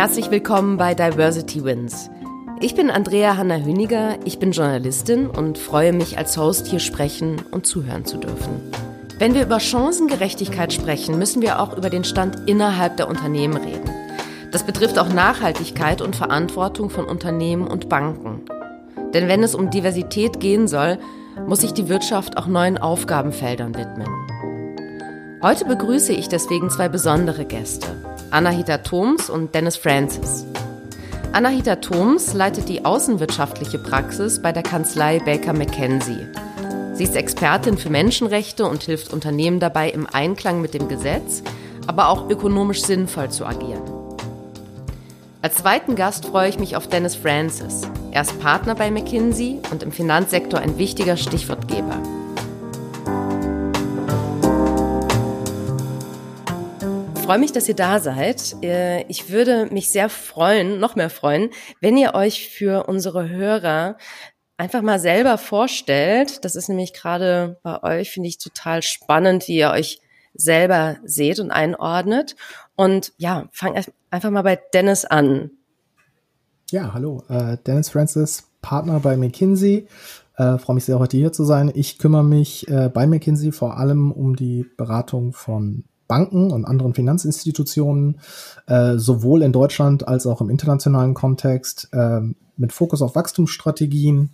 Herzlich willkommen bei Diversity Wins. Ich bin Andrea Hanna Hüniger, ich bin Journalistin und freue mich als Host hier sprechen und zuhören zu dürfen. Wenn wir über Chancengerechtigkeit sprechen, müssen wir auch über den Stand innerhalb der Unternehmen reden. Das betrifft auch Nachhaltigkeit und Verantwortung von Unternehmen und Banken. Denn wenn es um Diversität gehen soll, muss sich die Wirtschaft auch neuen Aufgabenfeldern widmen. Heute begrüße ich deswegen zwei besondere Gäste, Anahita Thoms und Dennis Francis. Anahita Thoms leitet die außenwirtschaftliche Praxis bei der Kanzlei Baker McKenzie. Sie ist Expertin für Menschenrechte und hilft Unternehmen dabei, im Einklang mit dem Gesetz, aber auch ökonomisch sinnvoll zu agieren. Als zweiten Gast freue ich mich auf Dennis Francis. Er ist Partner bei McKinsey und im Finanzsektor ein wichtiger Stichwortgeber. Freue mich, dass ihr da seid. Äh, ich würde mich sehr freuen, noch mehr freuen, wenn ihr euch für unsere Hörer einfach mal selber vorstellt. Das ist nämlich gerade bei euch, finde ich, total spannend, wie ihr euch selber seht und einordnet. Und ja, fang einfach mal bei Dennis an. Ja, hallo. Äh, Dennis Francis, Partner bei McKinsey. Äh, freue mich sehr, heute hier zu sein. Ich kümmere mich äh, bei McKinsey vor allem um die Beratung von Banken und anderen Finanzinstitutionen, äh, sowohl in Deutschland als auch im internationalen Kontext, äh, mit Fokus auf Wachstumsstrategien,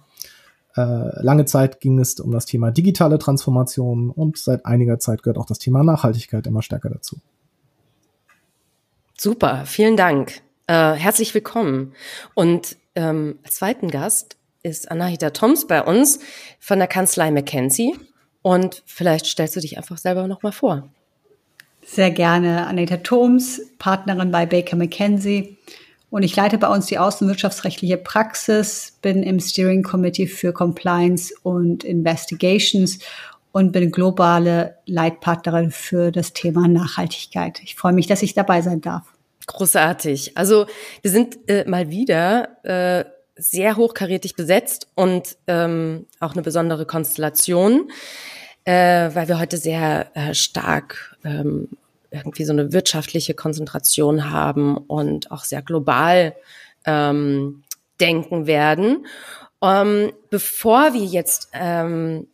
äh, lange Zeit ging es um das Thema digitale Transformation und seit einiger Zeit gehört auch das Thema Nachhaltigkeit immer stärker dazu. Super, vielen Dank. Äh, herzlich willkommen. Und ähm, als zweiten Gast ist Anahita Toms bei uns von der Kanzlei McKenzie. Und vielleicht stellst du dich einfach selber nochmal vor. Sehr gerne. Anita Thoms, Partnerin bei Baker McKenzie. Und ich leite bei uns die außenwirtschaftsrechtliche Praxis, bin im Steering Committee für Compliance und Investigations und bin globale Leitpartnerin für das Thema Nachhaltigkeit. Ich freue mich, dass ich dabei sein darf. Großartig. Also wir sind äh, mal wieder äh, sehr hochkarätig besetzt und ähm, auch eine besondere Konstellation, äh, weil wir heute sehr äh, stark ähm, irgendwie so eine wirtschaftliche Konzentration haben und auch sehr global ähm, denken werden. Ähm, bevor wir jetzt ähm,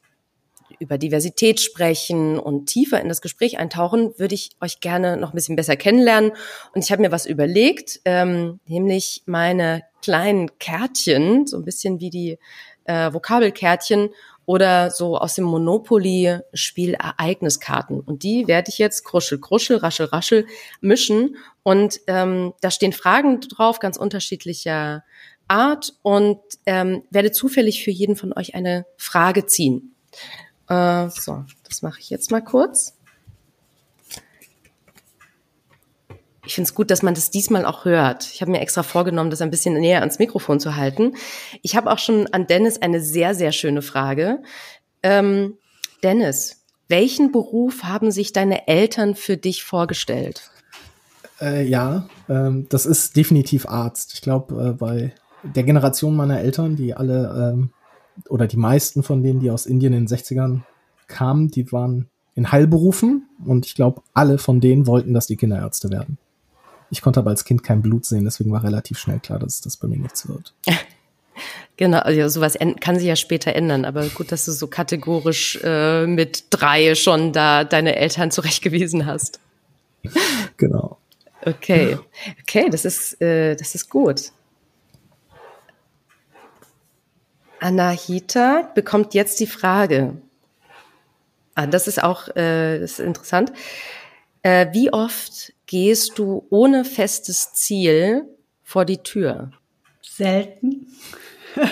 über Diversität sprechen und tiefer in das Gespräch eintauchen, würde ich euch gerne noch ein bisschen besser kennenlernen. Und ich habe mir was überlegt, ähm, nämlich meine kleinen Kärtchen, so ein bisschen wie die äh, Vokabelkärtchen oder so aus dem Monopoly-Spiel Ereigniskarten. Und die werde ich jetzt kruschel, kruschel, raschel, raschel mischen. Und ähm, da stehen Fragen drauf, ganz unterschiedlicher Art und ähm, werde zufällig für jeden von euch eine Frage ziehen. Äh, so, das mache ich jetzt mal kurz. Ich finde es gut, dass man das diesmal auch hört. Ich habe mir extra vorgenommen, das ein bisschen näher ans Mikrofon zu halten. Ich habe auch schon an Dennis eine sehr, sehr schöne Frage. Ähm, Dennis, welchen Beruf haben sich deine Eltern für dich vorgestellt? Äh, ja, ähm, das ist definitiv Arzt. Ich glaube, äh, bei der Generation meiner Eltern, die alle ähm, oder die meisten von denen, die aus Indien in den 60ern kamen, die waren in Heilberufen und ich glaube, alle von denen wollten, dass die Kinderärzte werden. Ich konnte aber als Kind kein Blut sehen, deswegen war relativ schnell klar, dass das bei mir nichts wird. Genau, also sowas kann sich ja später ändern, aber gut, dass du so kategorisch äh, mit drei schon da deine Eltern zurechtgewiesen hast. Genau. Okay, okay, das ist, äh, das ist gut. Anahita bekommt jetzt die Frage. Ah, das ist auch äh, das ist interessant. Äh, wie oft gehst du ohne festes Ziel vor die Tür? Selten.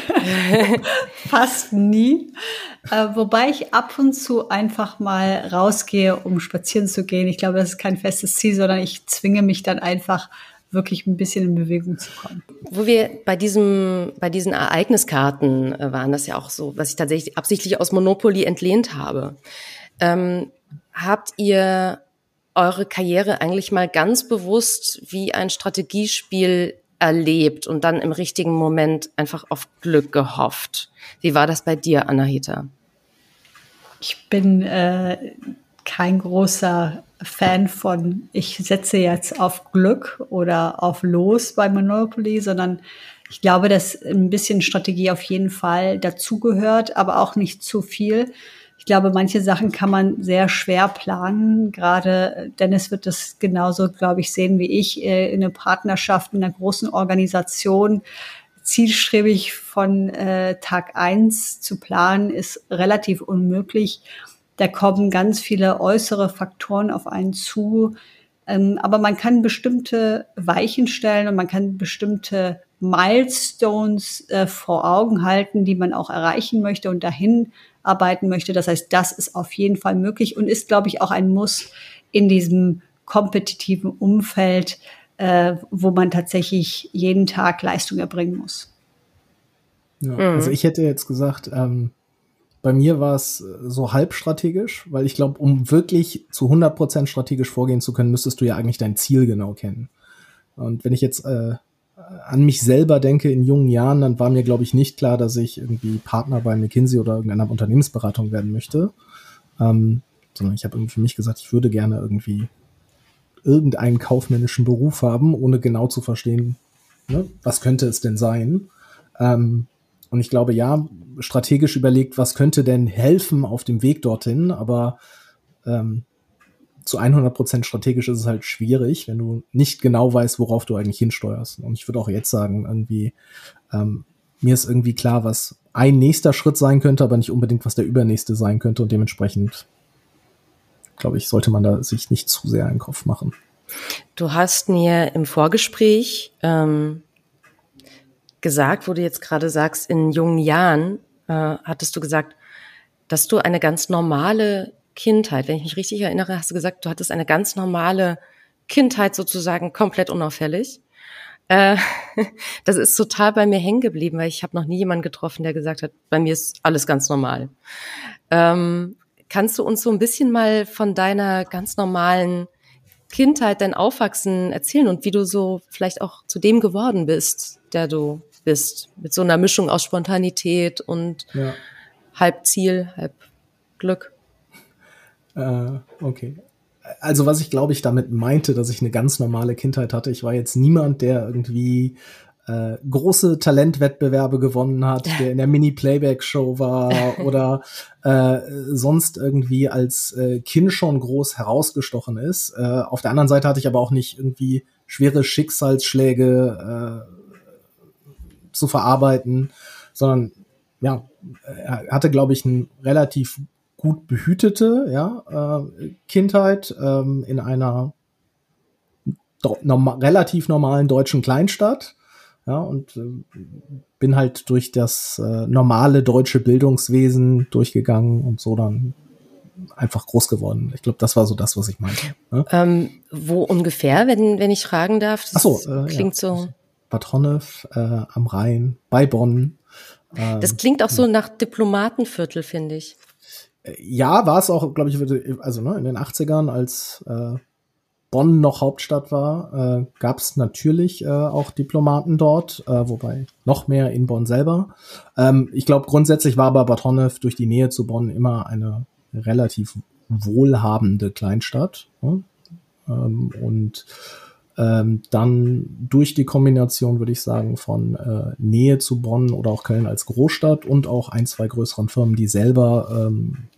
Fast nie. Äh, wobei ich ab und zu einfach mal rausgehe, um spazieren zu gehen. Ich glaube, das ist kein festes Ziel, sondern ich zwinge mich dann einfach wirklich ein bisschen in Bewegung zu kommen. Wo wir bei diesem, bei diesen Ereigniskarten äh, waren, das ja auch so, was ich tatsächlich absichtlich aus Monopoly entlehnt habe. Ähm, habt ihr eure Karriere eigentlich mal ganz bewusst wie ein Strategiespiel erlebt und dann im richtigen Moment einfach auf Glück gehofft. Wie war das bei dir, Anahita? Ich bin äh, kein großer Fan von, ich setze jetzt auf Glück oder auf Los bei Monopoly, sondern ich glaube, dass ein bisschen Strategie auf jeden Fall dazugehört, aber auch nicht zu viel. Ich glaube, manche Sachen kann man sehr schwer planen. Gerade Dennis wird das genauso, glaube ich, sehen wie ich, äh, in einer Partnerschaft, in einer großen Organisation. Zielstrebig von äh, Tag eins zu planen, ist relativ unmöglich. Da kommen ganz viele äußere Faktoren auf einen zu. Ähm, aber man kann bestimmte Weichen stellen und man kann bestimmte Milestones äh, vor Augen halten, die man auch erreichen möchte und dahin arbeiten möchte. Das heißt, das ist auf jeden Fall möglich und ist, glaube ich, auch ein Muss in diesem kompetitiven Umfeld, äh, wo man tatsächlich jeden Tag Leistung erbringen muss. Ja, mhm. Also ich hätte jetzt gesagt, ähm, bei mir war es äh, so halb strategisch, weil ich glaube, um wirklich zu 100% strategisch vorgehen zu können, müsstest du ja eigentlich dein Ziel genau kennen. Und wenn ich jetzt äh, an mich selber denke in jungen Jahren, dann war mir, glaube ich, nicht klar, dass ich irgendwie Partner bei McKinsey oder irgendeiner Unternehmensberatung werden möchte. Ähm, sondern ich habe für mich gesagt, ich würde gerne irgendwie irgendeinen kaufmännischen Beruf haben, ohne genau zu verstehen, ne, was könnte es denn sein. Ähm, und ich glaube, ja, strategisch überlegt, was könnte denn helfen auf dem Weg dorthin, aber ähm, zu 100 Prozent strategisch ist es halt schwierig, wenn du nicht genau weißt, worauf du eigentlich hinsteuerst. Und ich würde auch jetzt sagen, irgendwie, ähm, mir ist irgendwie klar, was ein nächster Schritt sein könnte, aber nicht unbedingt, was der übernächste sein könnte. Und dementsprechend, glaube ich, sollte man da sich nicht zu sehr einen Kopf machen. Du hast mir im Vorgespräch ähm, gesagt, wo du jetzt gerade sagst, in jungen Jahren äh, hattest du gesagt, dass du eine ganz normale Kindheit, wenn ich mich richtig erinnere, hast du gesagt, du hattest eine ganz normale Kindheit sozusagen komplett unauffällig. Äh, das ist total bei mir hängen geblieben, weil ich habe noch nie jemanden getroffen, der gesagt hat, bei mir ist alles ganz normal. Ähm, kannst du uns so ein bisschen mal von deiner ganz normalen Kindheit, dein Aufwachsen erzählen und wie du so vielleicht auch zu dem geworden bist, der du bist. Mit so einer Mischung aus Spontanität und ja. halb Ziel, halb Glück. Äh, okay. Also was ich glaube ich damit meinte, dass ich eine ganz normale Kindheit hatte. Ich war jetzt niemand, der irgendwie äh, große Talentwettbewerbe gewonnen hat, der in der Mini-Playback-Show war oder äh, sonst irgendwie als äh, Kind schon groß herausgestochen ist. Äh, auf der anderen Seite hatte ich aber auch nicht irgendwie schwere Schicksalsschläge äh, zu verarbeiten, sondern ja, er hatte, glaube ich, eine relativ gut behütete ja, äh, Kindheit ähm, in einer norma relativ normalen deutschen Kleinstadt. Ja, und äh, bin halt durch das äh, normale deutsche Bildungswesen durchgegangen und so dann einfach groß geworden. Ich glaube, das war so das, was ich meinte. Ne? Ähm, wo ungefähr, wenn, wenn ich fragen darf? Das Ach so, äh, klingt ja. so. Bad Honnef äh, am Rhein, bei Bonn. Ähm, das klingt auch so nach Diplomatenviertel, finde ich. Äh, ja, war es auch, glaube ich, also ne, in den 80ern, als äh, Bonn noch Hauptstadt war, äh, gab es natürlich äh, auch Diplomaten dort, äh, wobei noch mehr in Bonn selber. Ähm, ich glaube, grundsätzlich war aber Bad Honnef durch die Nähe zu Bonn immer eine relativ wohlhabende Kleinstadt. Ne? Ähm, und ähm, dann durch die Kombination, würde ich sagen, von äh, Nähe zu Bonn oder auch Köln als Großstadt und auch ein, zwei größeren Firmen, die selber ähm,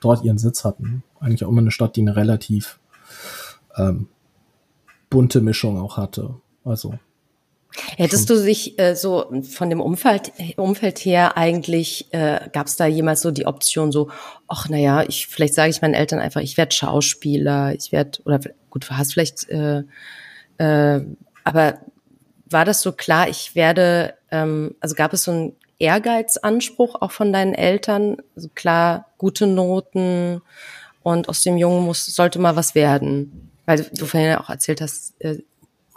dort ihren Sitz hatten. Eigentlich auch immer eine Stadt, die eine relativ ähm, bunte Mischung auch hatte. Also Hättest du sich äh, so von dem Umfeld, Umfeld her eigentlich, äh, gab es da jemals so die Option so, ach naja, ich vielleicht sage ich meinen Eltern einfach, ich werde Schauspieler, ich werde, oder gut, du hast vielleicht, äh, äh, aber war das so klar, ich werde, ähm, also gab es so einen Ehrgeizanspruch auch von deinen Eltern, also klar, gute Noten und aus dem Jungen muss, sollte mal was werden? Weil du vorhin ja auch erzählt hast, äh,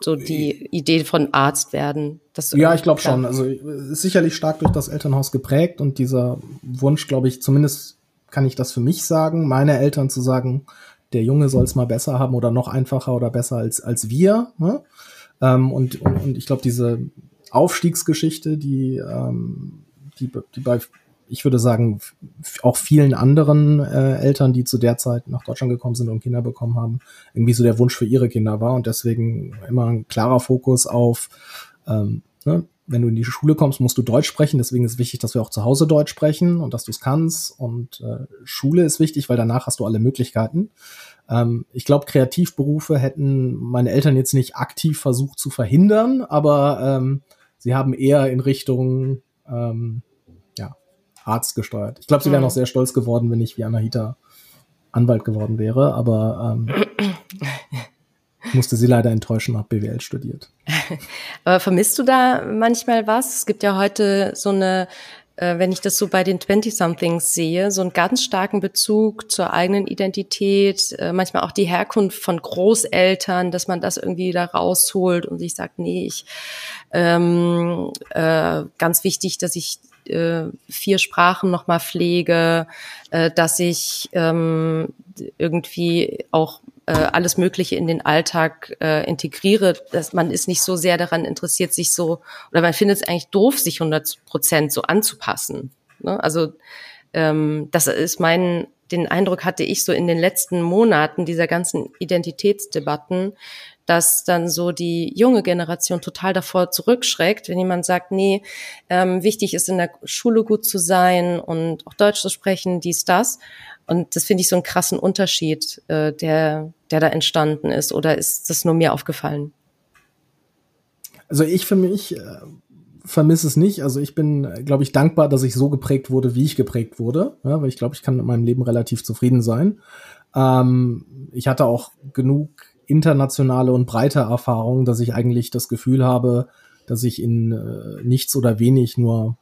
so die Idee von Arzt werden. Das ja, ich glaube schon. Also ist sicherlich stark durch das Elternhaus geprägt und dieser Wunsch, glaube ich, zumindest kann ich das für mich sagen, meine Eltern zu sagen, der Junge soll es mal besser haben oder noch einfacher oder besser als, als wir. Ne? Ähm, und, und, und ich glaube, diese Aufstiegsgeschichte, die, ähm, die, die bei ich würde sagen, auch vielen anderen äh, Eltern, die zu der Zeit nach Deutschland gekommen sind und Kinder bekommen haben, irgendwie so der Wunsch für ihre Kinder war und deswegen immer ein klarer Fokus auf, ähm, ne, wenn du in die Schule kommst, musst du Deutsch sprechen. Deswegen ist wichtig, dass wir auch zu Hause Deutsch sprechen und dass du es kannst. Und äh, Schule ist wichtig, weil danach hast du alle Möglichkeiten. Ähm, ich glaube, Kreativberufe hätten meine Eltern jetzt nicht aktiv versucht zu verhindern, aber ähm, sie haben eher in Richtung ähm, Arzt gesteuert. Ich glaube, sie wären mhm. auch sehr stolz geworden, wenn ich wie Anahita Anwalt geworden wäre, aber ähm, musste sie leider enttäuschen, habe BWL studiert. aber vermisst du da manchmal was? Es gibt ja heute so eine äh, wenn ich das so bei den 20-somethings sehe, so einen ganz starken Bezug zur eigenen Identität, äh, manchmal auch die Herkunft von Großeltern, dass man das irgendwie da rausholt und sich sagt, nee, ich ähm, äh, ganz wichtig, dass ich äh, vier Sprachen nochmal pflege, äh, dass ich ähm, irgendwie auch äh, alles Mögliche in den Alltag äh, integriere, dass man ist nicht so sehr daran interessiert, sich so, oder man findet es eigentlich doof, sich 100 Prozent so anzupassen. Ne? Also ähm, das ist mein, den Eindruck hatte ich so in den letzten Monaten dieser ganzen Identitätsdebatten, dass dann so die junge Generation total davor zurückschreckt, wenn jemand sagt, nee, ähm, wichtig ist in der Schule gut zu sein und auch Deutsch zu sprechen, dies, das. Und das finde ich so einen krassen Unterschied, äh, der, der da entstanden ist. Oder ist das nur mir aufgefallen? Also ich für mich äh, vermisse es nicht. Also ich bin, glaube ich, dankbar, dass ich so geprägt wurde, wie ich geprägt wurde. Ja, weil ich glaube, ich kann mit meinem Leben relativ zufrieden sein. Ähm, ich hatte auch genug internationale und breite Erfahrungen, dass ich eigentlich das Gefühl habe, dass ich in äh, nichts oder wenig nur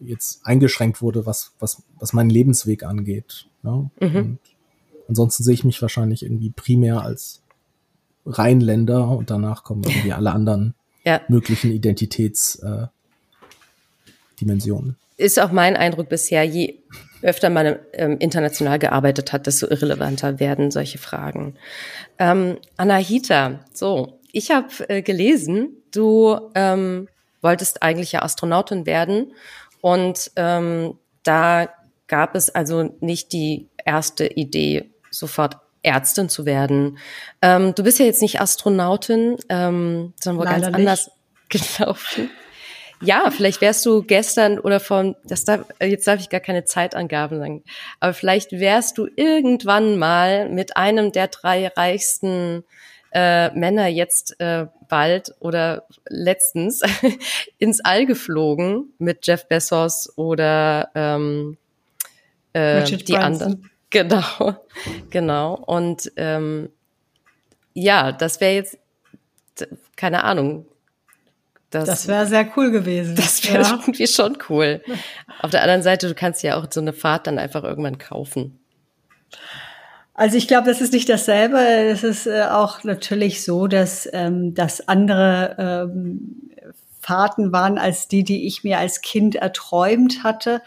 jetzt eingeschränkt wurde, was, was, was meinen Lebensweg angeht. Ja? Mhm. ansonsten sehe ich mich wahrscheinlich irgendwie primär als Rheinländer und danach kommen irgendwie alle anderen ja. möglichen Identitätsdimensionen. Äh, Ist auch mein Eindruck bisher, je öfter man ähm, international gearbeitet hat, desto irrelevanter werden solche Fragen. Ähm, Anahita, so, ich habe äh, gelesen, du ähm, wolltest eigentlich ja Astronautin werden und ähm, da gab es also nicht die erste Idee, sofort Ärztin zu werden. Ähm, du bist ja jetzt nicht Astronautin, ähm, sondern wo ganz nicht. anders gelaufen. Ja, vielleicht wärst du gestern oder von, das darf, jetzt darf ich gar keine Zeitangaben sagen, aber vielleicht wärst du irgendwann mal mit einem der drei reichsten äh, Männer jetzt äh, bald oder letztens ins All geflogen mit Jeff Bezos oder ähm, äh, die Branson. anderen. Genau, genau. Und ähm, ja, das wäre jetzt, keine Ahnung. Das, das wäre sehr cool gewesen. Das wäre ja. irgendwie schon cool. Auf der anderen Seite, du kannst ja auch so eine Fahrt dann einfach irgendwann kaufen. Also ich glaube, das ist nicht dasselbe. Es ist äh, auch natürlich so, dass, ähm, dass andere ähm, Fahrten waren als die, die ich mir als Kind erträumt hatte.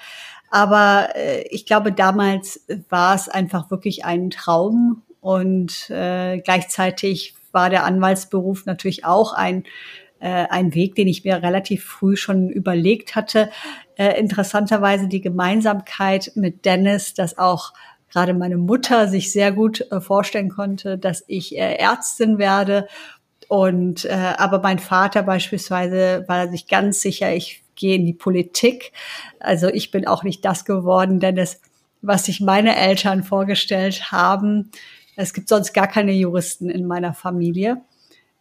Aber äh, ich glaube, damals war es einfach wirklich ein Traum und äh, gleichzeitig war der Anwaltsberuf natürlich auch ein ein Weg, den ich mir relativ früh schon überlegt hatte. Äh, interessanterweise die Gemeinsamkeit mit Dennis, dass auch gerade meine Mutter sich sehr gut äh, vorstellen konnte, dass ich äh, Ärztin werde. Und äh, aber mein Vater beispielsweise war sich ganz sicher, ich gehe in die Politik. Also ich bin auch nicht das geworden, denn es, was sich meine Eltern vorgestellt haben, es gibt sonst gar keine Juristen in meiner Familie.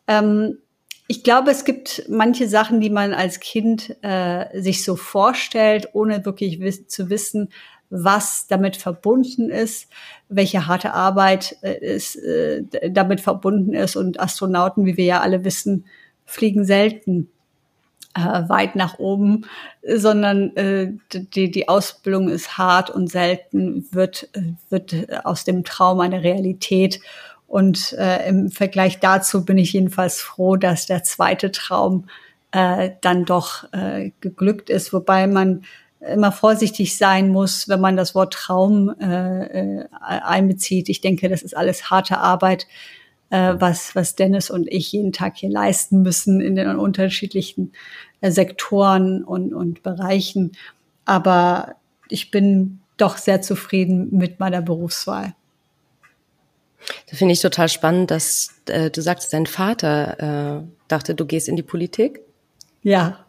Ähm, ich glaube, es gibt manche Sachen, die man als Kind äh, sich so vorstellt, ohne wirklich wiss zu wissen, was damit verbunden ist, welche harte Arbeit äh, ist, äh, damit verbunden ist. Und Astronauten, wie wir ja alle wissen, fliegen selten äh, weit nach oben, sondern äh, die, die Ausbildung ist hart und selten wird, wird aus dem Traum eine Realität. Und äh, im Vergleich dazu bin ich jedenfalls froh, dass der zweite Traum äh, dann doch äh, geglückt ist, wobei man immer vorsichtig sein muss, wenn man das Wort Traum äh, äh, einbezieht. Ich denke, das ist alles harte Arbeit äh, was, was Dennis und ich jeden Tag hier leisten müssen in den unterschiedlichen äh, Sektoren und, und Bereichen. Aber ich bin doch sehr zufrieden mit meiner Berufswahl. Das finde ich total spannend, dass äh, du sagst, dein Vater äh, dachte, du gehst in die Politik. Ja.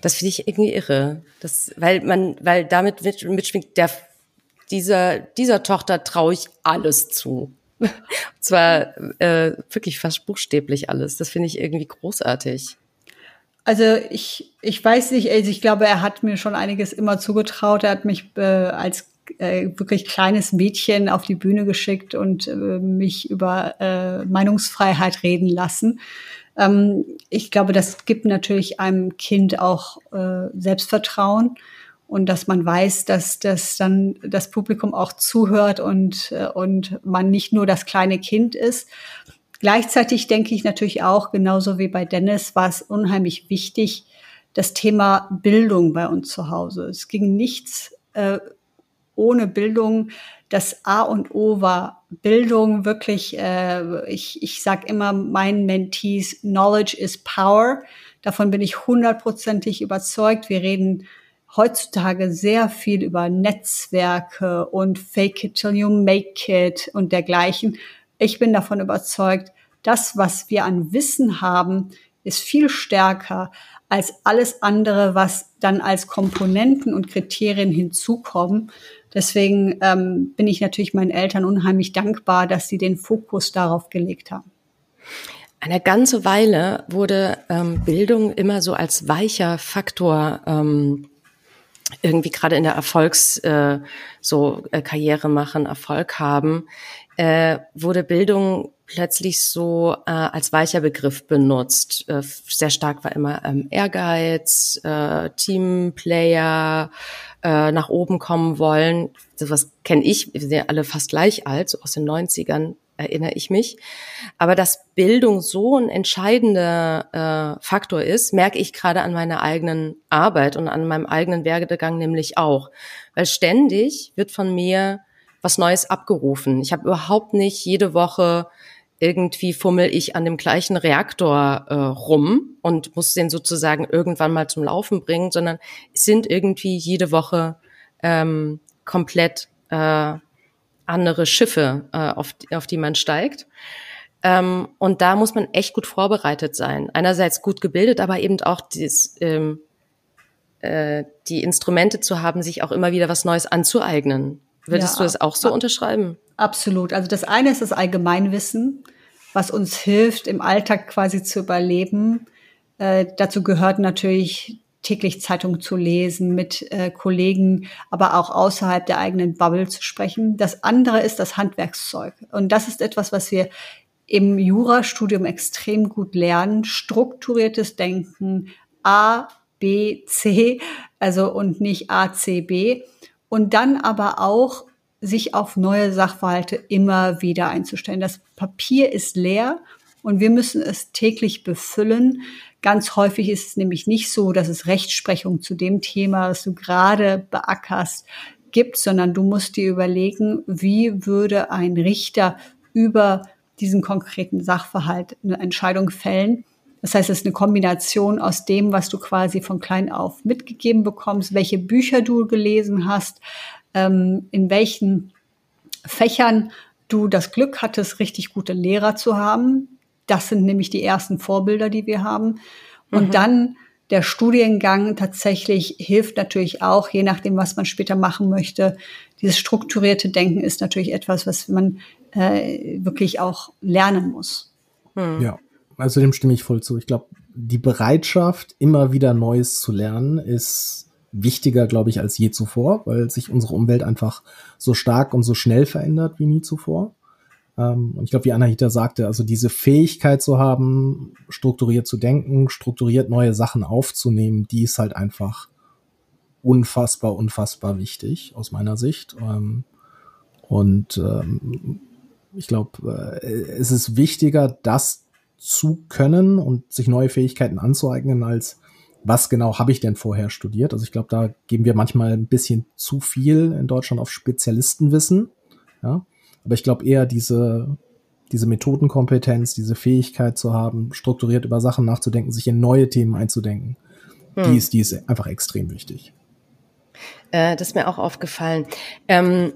Das finde ich irgendwie irre. Das, weil man, weil damit mitschwingt, der, dieser, dieser Tochter traue ich alles zu. Und zwar äh, wirklich fast buchstäblich alles. Das finde ich irgendwie großartig. Also ich, ich weiß nicht, also ich glaube, er hat mir schon einiges immer zugetraut. Er hat mich äh, als äh, wirklich kleines Mädchen auf die Bühne geschickt und äh, mich über äh, Meinungsfreiheit reden lassen. Ähm, ich glaube, das gibt natürlich einem Kind auch äh, Selbstvertrauen und dass man weiß, dass dass dann das Publikum auch zuhört und, äh, und man nicht nur das kleine Kind ist. Gleichzeitig denke ich natürlich auch, genauso wie bei Dennis, war es unheimlich wichtig, das Thema Bildung bei uns zu Hause. Es ging nichts äh, ohne Bildung. Das A und O war Bildung, wirklich, äh, ich, ich sage immer meinen Mentees, Knowledge is Power. Davon bin ich hundertprozentig überzeugt. Wir reden heutzutage sehr viel über Netzwerke und Fake it till you make it und dergleichen. Ich bin davon überzeugt, das, was wir an Wissen haben, ist viel stärker als alles andere, was dann als Komponenten und Kriterien hinzukommen. Deswegen ähm, bin ich natürlich meinen Eltern unheimlich dankbar, dass sie den Fokus darauf gelegt haben. Eine ganze Weile wurde ähm, Bildung immer so als weicher Faktor ähm, irgendwie gerade in der Erfolgs äh, so äh, Karriere machen, Erfolg haben, äh, wurde Bildung plötzlich so äh, als weicher Begriff benutzt. Äh, sehr stark war immer ähm, Ehrgeiz, äh, Teamplayer, äh, nach oben kommen wollen. Das was kenne ich, wir sind ja alle fast gleich alt, so aus den 90ern erinnere ich mich. Aber dass Bildung so ein entscheidender äh, Faktor ist, merke ich gerade an meiner eigenen Arbeit und an meinem eigenen Werdegang nämlich auch. Weil ständig wird von mir was Neues abgerufen. Ich habe überhaupt nicht jede Woche irgendwie fummel ich an dem gleichen Reaktor äh, rum und muss den sozusagen irgendwann mal zum Laufen bringen, sondern es sind irgendwie jede Woche ähm, komplett äh, andere Schiffe, äh, auf, auf die man steigt. Ähm, und da muss man echt gut vorbereitet sein. Einerseits gut gebildet, aber eben auch dieses, ähm, äh, die Instrumente zu haben, sich auch immer wieder was Neues anzueignen. Würdest ja, du das auch so unterschreiben? Absolut. Also das eine ist das Allgemeinwissen, was uns hilft, im Alltag quasi zu überleben. Äh, dazu gehört natürlich täglich Zeitung zu lesen, mit äh, Kollegen, aber auch außerhalb der eigenen Bubble zu sprechen. Das andere ist das Handwerkszeug. Und das ist etwas, was wir im Jurastudium extrem gut lernen. Strukturiertes Denken, A, B, C, also und nicht A, C, B. Und dann aber auch sich auf neue Sachverhalte immer wieder einzustellen. Das Papier ist leer und wir müssen es täglich befüllen. Ganz häufig ist es nämlich nicht so, dass es Rechtsprechung zu dem Thema, das du gerade beackerst, gibt, sondern du musst dir überlegen, wie würde ein Richter über diesen konkreten Sachverhalt eine Entscheidung fällen. Das heißt, es ist eine Kombination aus dem, was du quasi von klein auf mitgegeben bekommst, welche Bücher du gelesen hast, ähm, in welchen Fächern du das Glück hattest, richtig gute Lehrer zu haben. Das sind nämlich die ersten Vorbilder, die wir haben. Und mhm. dann der Studiengang tatsächlich hilft natürlich auch, je nachdem, was man später machen möchte. Dieses strukturierte Denken ist natürlich etwas, was man äh, wirklich auch lernen muss. Mhm. Ja, also dem stimme ich voll zu. Ich glaube, die Bereitschaft, immer wieder Neues zu lernen, ist wichtiger, glaube ich, als je zuvor, weil sich unsere Umwelt einfach so stark und so schnell verändert wie nie zuvor. Ähm, und ich glaube, wie Anahita sagte, also diese Fähigkeit zu haben, strukturiert zu denken, strukturiert neue Sachen aufzunehmen, die ist halt einfach unfassbar, unfassbar wichtig aus meiner Sicht. Ähm, und ähm, ich glaube, äh, es ist wichtiger, das zu können und sich neue Fähigkeiten anzueignen, als was genau habe ich denn vorher studiert? Also ich glaube, da geben wir manchmal ein bisschen zu viel in Deutschland auf Spezialistenwissen. Ja, aber ich glaube eher diese diese Methodenkompetenz, diese Fähigkeit zu haben, strukturiert über Sachen nachzudenken, sich in neue Themen einzudenken, hm. die ist die ist einfach extrem wichtig. Äh, das ist mir auch aufgefallen. Ähm,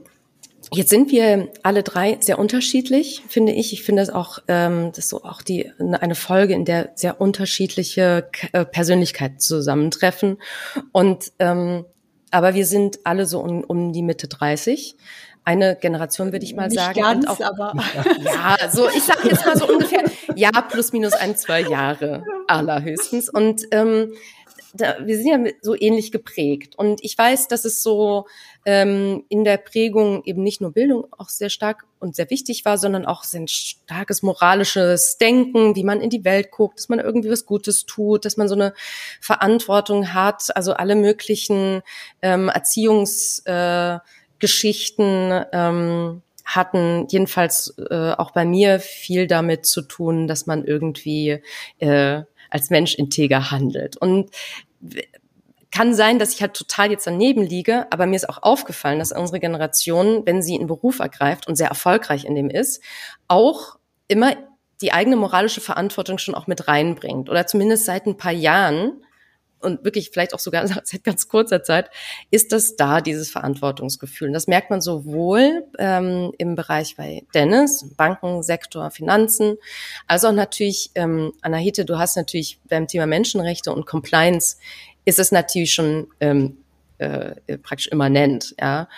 Jetzt sind wir alle drei sehr unterschiedlich, finde ich. Ich finde es auch, ähm, das ist so auch die eine Folge, in der sehr unterschiedliche äh, Persönlichkeiten zusammentreffen. Und ähm, aber wir sind alle so um, um die Mitte 30 eine Generation, würde ich mal Nicht sagen. Ganz, auch, aber ja, so ich sage jetzt mal so ungefähr, ja, plus minus ein, zwei Jahre allerhöchstens. Und ähm, da, wir sind ja so ähnlich geprägt. Und ich weiß, dass es so ähm, in der Prägung eben nicht nur Bildung auch sehr stark und sehr wichtig war, sondern auch ein starkes moralisches Denken, wie man in die Welt guckt, dass man irgendwie was Gutes tut, dass man so eine Verantwortung hat, also alle möglichen ähm, Erziehungsgeschichten äh, ähm, hatten jedenfalls äh, auch bei mir viel damit zu tun, dass man irgendwie äh, als Mensch integer handelt. Und kann sein, dass ich halt total jetzt daneben liege, aber mir ist auch aufgefallen, dass unsere Generation, wenn sie einen Beruf ergreift und sehr erfolgreich in dem ist, auch immer die eigene moralische Verantwortung schon auch mit reinbringt. Oder zumindest seit ein paar Jahren und wirklich vielleicht auch sogar seit ganz kurzer Zeit, ist das da, dieses Verantwortungsgefühl. Und das merkt man sowohl ähm, im Bereich bei Dennis, Bankensektor, Finanzen, als auch natürlich, ähm, Anahite, du hast natürlich beim Thema Menschenrechte und Compliance ist es natürlich schon ähm, äh, praktisch immanent, ja.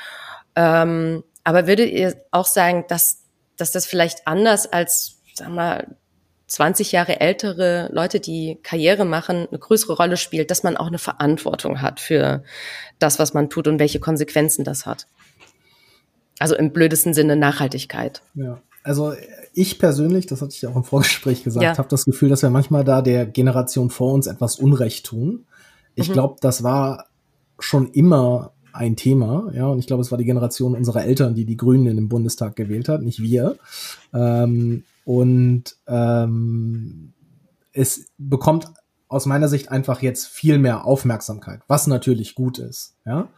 Ähm, aber würdet ihr auch sagen, dass, dass das vielleicht anders als, sag mal, 20 Jahre ältere Leute, die Karriere machen, eine größere Rolle spielt, dass man auch eine Verantwortung hat für das, was man tut und welche Konsequenzen das hat. Also im blödesten Sinne Nachhaltigkeit. Ja, also ich persönlich, das hatte ich ja auch im Vorgespräch gesagt, ja. habe das Gefühl, dass wir manchmal da der Generation vor uns etwas Unrecht tun. Ich mhm. glaube, das war schon immer ein Thema, ja, und ich glaube, es war die Generation unserer Eltern, die die Grünen in den Bundestag gewählt hat, nicht wir. Ähm, und ähm, es bekommt aus meiner Sicht einfach jetzt viel mehr Aufmerksamkeit, was natürlich gut ist. Ja?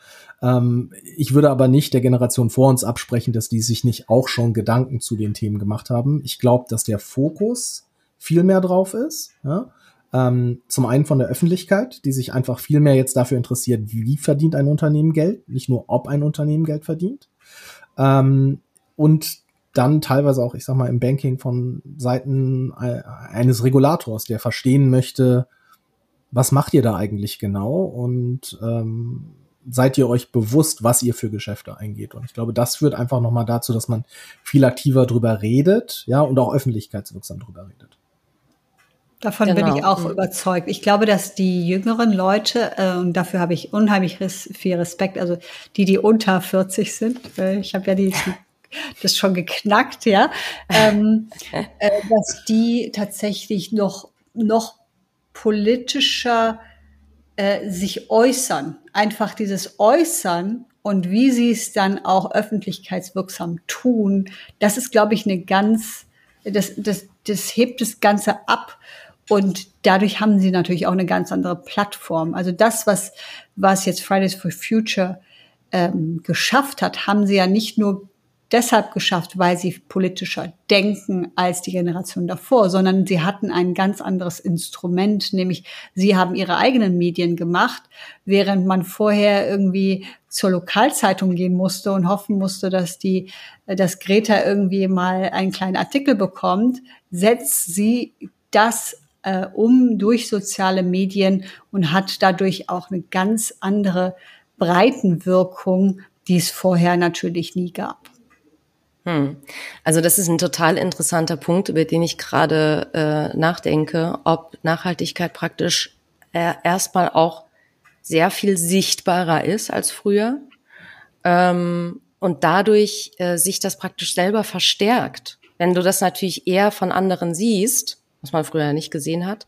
Ähm, ich würde aber nicht der Generation vor uns absprechen, dass die sich nicht auch schon Gedanken zu den Themen gemacht haben. Ich glaube, dass der Fokus viel mehr drauf ist. Ja? Ähm, zum einen von der Öffentlichkeit, die sich einfach viel mehr jetzt dafür interessiert, wie verdient ein Unternehmen Geld, nicht nur ob ein Unternehmen Geld verdient. Ähm, und dann teilweise auch, ich sag mal, im Banking von Seiten äh, eines Regulators, der verstehen möchte, was macht ihr da eigentlich genau und ähm, seid ihr euch bewusst, was ihr für Geschäfte eingeht. Und ich glaube, das führt einfach nochmal dazu, dass man viel aktiver drüber redet, ja, und auch öffentlichkeitswirksam drüber redet. Davon genau. bin ich auch mhm. überzeugt. Ich glaube, dass die jüngeren Leute, äh, und dafür habe ich unheimlich res viel Respekt, also die, die unter 40 sind, äh, ich habe ja die, das schon geknackt, ja, ähm, äh, dass die tatsächlich noch, noch politischer äh, sich äußern. Einfach dieses Äußern und wie sie es dann auch öffentlichkeitswirksam tun, das ist, glaube ich, eine ganz, das, das, das hebt das Ganze ab. Und dadurch haben sie natürlich auch eine ganz andere Plattform. Also das, was, was jetzt Fridays for Future ähm, geschafft hat, haben sie ja nicht nur deshalb geschafft, weil sie politischer denken als die Generation davor, sondern sie hatten ein ganz anderes Instrument, nämlich sie haben ihre eigenen Medien gemacht, während man vorher irgendwie zur Lokalzeitung gehen musste und hoffen musste, dass die, dass Greta irgendwie mal einen kleinen Artikel bekommt, setzt sie das äh, um durch soziale Medien und hat dadurch auch eine ganz andere Breitenwirkung, die es vorher natürlich nie gab. Hm. Also das ist ein total interessanter Punkt, über den ich gerade äh, nachdenke, ob Nachhaltigkeit praktisch äh, erstmal auch sehr viel sichtbarer ist als früher ähm, und dadurch äh, sich das praktisch selber verstärkt. Wenn du das natürlich eher von anderen siehst, was man früher nicht gesehen hat,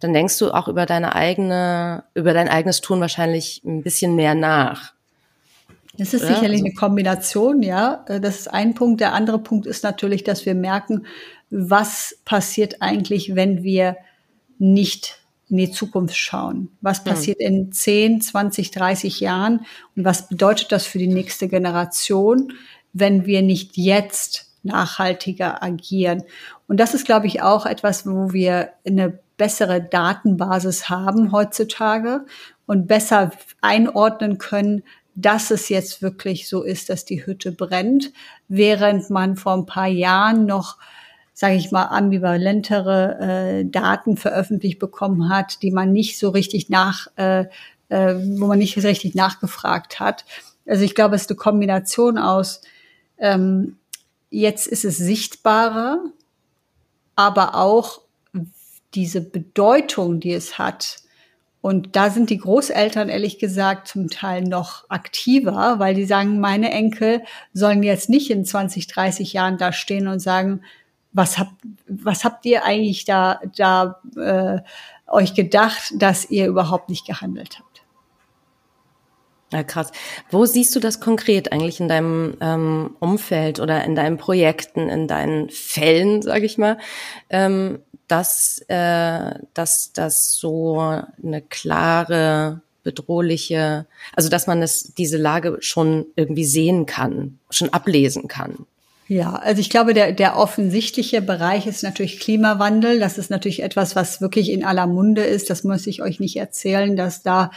dann denkst du auch über deine eigene, über dein eigenes Tun wahrscheinlich ein bisschen mehr nach. Das ist ja, sicherlich also. eine Kombination, ja. Äh, das ist ein Punkt. Der andere Punkt ist natürlich, dass wir merken, was passiert eigentlich, wenn wir nicht in die Zukunft schauen. Was hm. passiert hm. in 10, 20, 30 Jahren und was bedeutet das für die nächste Generation, wenn wir nicht jetzt nachhaltiger agieren? Und das ist, glaube ich, auch etwas, wo wir eine bessere Datenbasis haben heutzutage und besser einordnen können, dass es jetzt wirklich so ist, dass die Hütte brennt, während man vor ein paar Jahren noch sage ich mal, ambivalentere äh, Daten veröffentlicht bekommen hat, die man nicht so richtig nach, äh, äh, wo man nicht so richtig nachgefragt hat. Also ich glaube, es ist eine Kombination aus, ähm, jetzt ist es sichtbarer, aber auch diese Bedeutung, die es hat. Und da sind die Großeltern ehrlich gesagt zum Teil noch aktiver, weil die sagen, meine Enkel sollen jetzt nicht in 20, 30 Jahren da stehen und sagen, was habt, was habt ihr eigentlich da, da äh, euch gedacht, dass ihr überhaupt nicht gehandelt habt? Ja, krass. Wo siehst du das konkret eigentlich in deinem ähm, Umfeld oder in deinen Projekten, in deinen Fällen, sage ich mal, ähm, dass, äh, dass das so eine klare, bedrohliche, also dass man das, diese Lage schon irgendwie sehen kann, schon ablesen kann? Ja, also ich glaube, der, der offensichtliche Bereich ist natürlich Klimawandel. Das ist natürlich etwas, was wirklich in aller Munde ist. Das muss ich euch nicht erzählen, dass da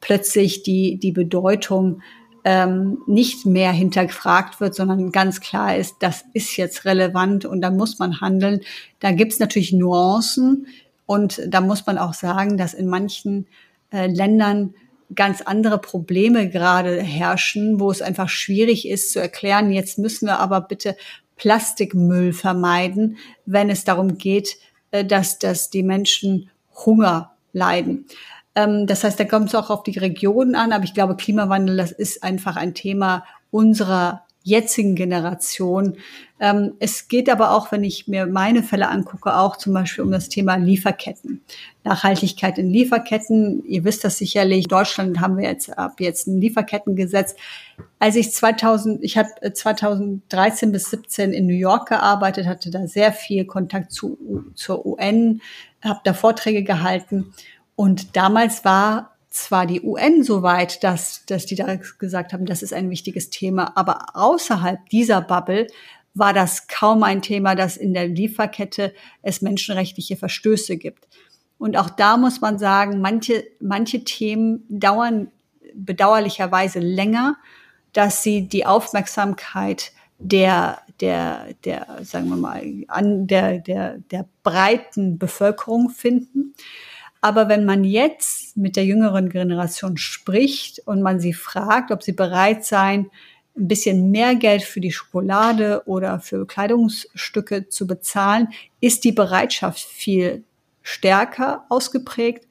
plötzlich die, die Bedeutung ähm, nicht mehr hinterfragt wird, sondern ganz klar ist, das ist jetzt relevant und da muss man handeln. Da gibt's natürlich Nuancen und da muss man auch sagen, dass in manchen äh, Ländern ganz andere Probleme gerade herrschen, wo es einfach schwierig ist zu erklären, jetzt müssen wir aber bitte Plastikmüll vermeiden, wenn es darum geht, äh, dass, dass die Menschen Hunger leiden. Ähm, das heißt, da kommt es auch auf die Regionen an, aber ich glaube, Klimawandel, das ist einfach ein Thema unserer jetzigen Generation. Ähm, es geht aber auch, wenn ich mir meine Fälle angucke, auch zum Beispiel um das Thema Lieferketten. Nachhaltigkeit in Lieferketten. Ihr wisst das sicherlich. In Deutschland haben wir jetzt ab jetzt ein Lieferkettengesetz. Als ich 2000, ich habe 2013 bis 17 in New York gearbeitet, hatte da sehr viel Kontakt zu, zur UN, habe da Vorträge gehalten. Und damals war zwar die UN so weit, dass, dass die da gesagt haben, das ist ein wichtiges Thema, aber außerhalb dieser Bubble war das kaum ein Thema, dass in der Lieferkette es menschenrechtliche Verstöße gibt. Und auch da muss man sagen, manche, manche Themen dauern bedauerlicherweise länger, dass sie die Aufmerksamkeit der, der, der, sagen wir mal, an der, der, der breiten Bevölkerung finden. Aber wenn man jetzt mit der jüngeren Generation spricht und man sie fragt, ob sie bereit seien, ein bisschen mehr Geld für die Schokolade oder für Kleidungsstücke zu bezahlen, ist die Bereitschaft viel stärker ausgeprägt